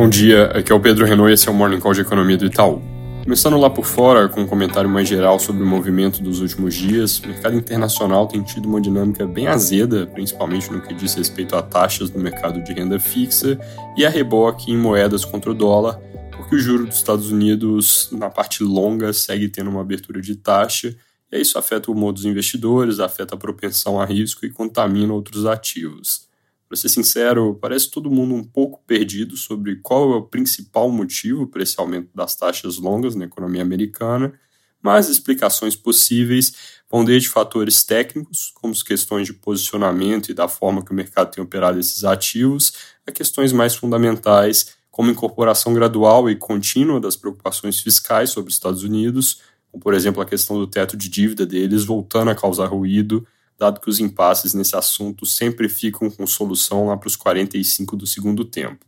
Bom dia, aqui é o Pedro Renault e esse é o Morning Call de Economia do Itaú. Começando lá por fora, com um comentário mais geral sobre o movimento dos últimos dias, o mercado internacional tem tido uma dinâmica bem azeda, principalmente no que diz respeito a taxas no mercado de renda fixa e a reboque em moedas contra o dólar, porque o juro dos Estados Unidos, na parte longa, segue tendo uma abertura de taxa, e isso afeta o humor dos investidores, afeta a propensão a risco e contamina outros ativos. Para ser sincero, parece todo mundo um pouco perdido sobre qual é o principal motivo para esse aumento das taxas longas na economia americana, mas explicações possíveis vão desde fatores técnicos, como as questões de posicionamento e da forma que o mercado tem operado esses ativos, a questões mais fundamentais, como incorporação gradual e contínua das preocupações fiscais sobre os Estados Unidos, como por exemplo a questão do teto de dívida deles voltando a causar ruído, dado que os impasses nesse assunto sempre ficam com solução lá para os 45 do segundo tempo.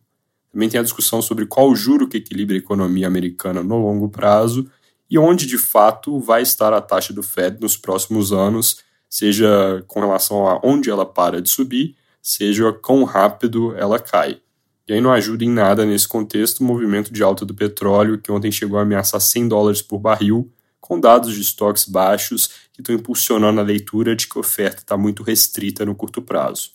Também tem a discussão sobre qual o juro que equilibra a economia americana no longo prazo e onde de fato vai estar a taxa do Fed nos próximos anos, seja com relação a onde ela para de subir, seja quão rápido ela cai. E aí não ajuda em nada nesse contexto o movimento de alta do petróleo, que ontem chegou a ameaçar 100 dólares por barril, com dados de estoques baixos estão impulsionando a leitura de que a oferta está muito restrita no curto prazo.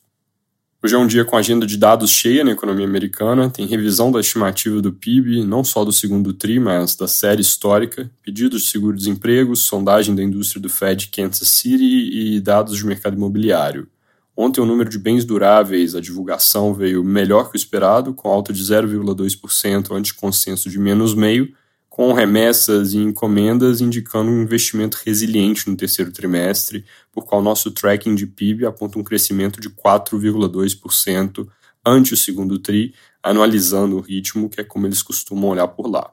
Hoje é um dia com agenda de dados cheia na economia americana, tem revisão da estimativa do PIB, não só do segundo TRI, mas da série histórica, pedidos de seguro-desemprego, sondagem da indústria do Fed Kansas City e dados de mercado imobiliário. Ontem o número de bens duráveis, a divulgação veio melhor que o esperado, com alta de 0,2% ante consenso de menos meio, com remessas e encomendas indicando um investimento resiliente no terceiro trimestre, por qual nosso tracking de PIB aponta um crescimento de 4,2% ante o segundo TRI, anualizando o ritmo, que é como eles costumam olhar por lá.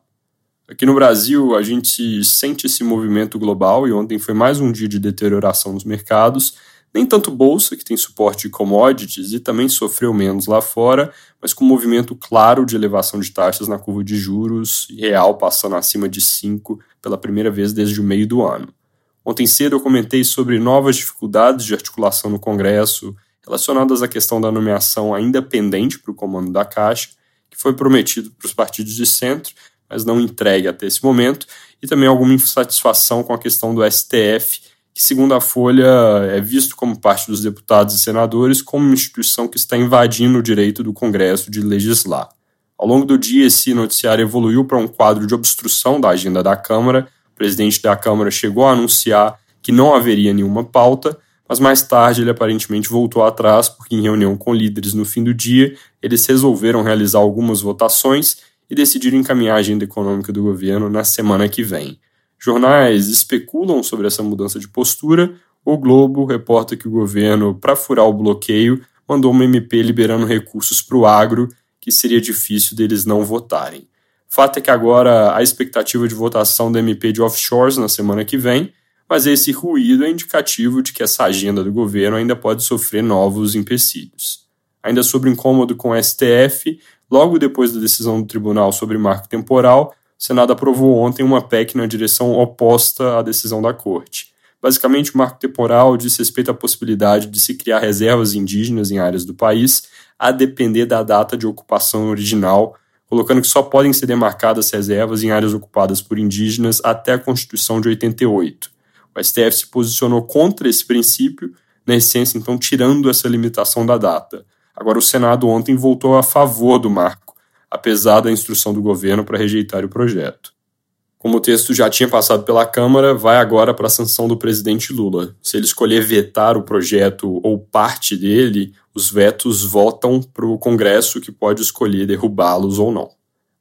Aqui no Brasil, a gente sente esse movimento global e ontem foi mais um dia de deterioração nos mercados, nem tanto bolsa, que tem suporte de commodities e também sofreu menos lá fora, mas com um movimento claro de elevação de taxas na curva de juros real passando acima de 5 pela primeira vez desde o meio do ano. Ontem cedo eu comentei sobre novas dificuldades de articulação no Congresso relacionadas à questão da nomeação ainda pendente para o comando da Caixa, que foi prometido para os partidos de centro, mas não entregue até esse momento, e também alguma insatisfação com a questão do STF que, segundo a Folha, é visto como parte dos deputados e senadores como uma instituição que está invadindo o direito do Congresso de legislar. Ao longo do dia, esse noticiário evoluiu para um quadro de obstrução da agenda da Câmara. O presidente da Câmara chegou a anunciar que não haveria nenhuma pauta, mas mais tarde ele aparentemente voltou atrás, porque em reunião com líderes no fim do dia, eles resolveram realizar algumas votações e decidiram encaminhar a agenda econômica do governo na semana que vem. Jornais especulam sobre essa mudança de postura. O Globo reporta que o governo, para furar o bloqueio, mandou uma MP liberando recursos para o agro, que seria difícil deles não votarem. Fato é que agora há expectativa de votação da MP de offshores na semana que vem, mas esse ruído é indicativo de que essa agenda do governo ainda pode sofrer novos empecilhos. Ainda sobre o incômodo com o STF, logo depois da decisão do tribunal sobre marco temporal, o Senado aprovou ontem uma PEC na direção oposta à decisão da Corte. Basicamente, o marco temporal diz respeito à possibilidade de se criar reservas indígenas em áreas do país, a depender da data de ocupação original, colocando que só podem ser demarcadas reservas em áreas ocupadas por indígenas até a Constituição de 88. O STF se posicionou contra esse princípio, na essência, então, tirando essa limitação da data. Agora, o Senado ontem voltou a favor do marco apesar da instrução do governo para rejeitar o projeto. Como o texto já tinha passado pela Câmara, vai agora para a sanção do presidente Lula. Se ele escolher vetar o projeto ou parte dele, os vetos votam para o Congresso, que pode escolher derrubá-los ou não.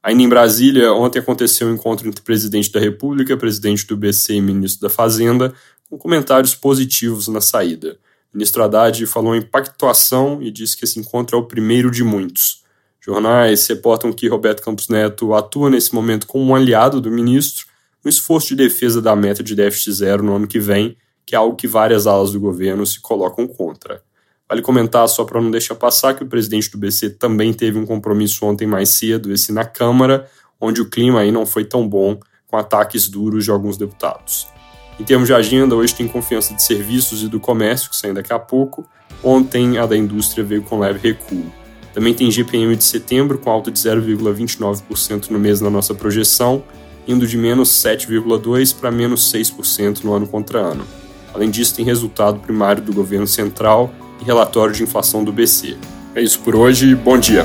Ainda em Brasília, ontem aconteceu um encontro entre o presidente da República, presidente do BC e ministro da Fazenda, com comentários positivos na saída. O ministro Haddad falou em pactuação e disse que esse encontro é o primeiro de muitos. Jornais reportam que Roberto Campos Neto atua nesse momento como um aliado do ministro no esforço de defesa da meta de déficit zero no ano que vem, que é algo que várias alas do governo se colocam contra. Vale comentar, só para não deixar passar, que o presidente do BC também teve um compromisso ontem mais cedo, esse na Câmara, onde o clima aí não foi tão bom, com ataques duros de alguns deputados. Em termos de agenda, hoje tem confiança de serviços e do comércio, que saem daqui a pouco. Ontem, a da indústria veio com leve recuo. Também tem GPM de setembro, com alta de 0,29% no mês na nossa projeção, indo de menos 7,2% para menos 6% no ano contra ano. Além disso, tem resultado primário do governo central e relatório de inflação do BC. É isso por hoje, bom dia!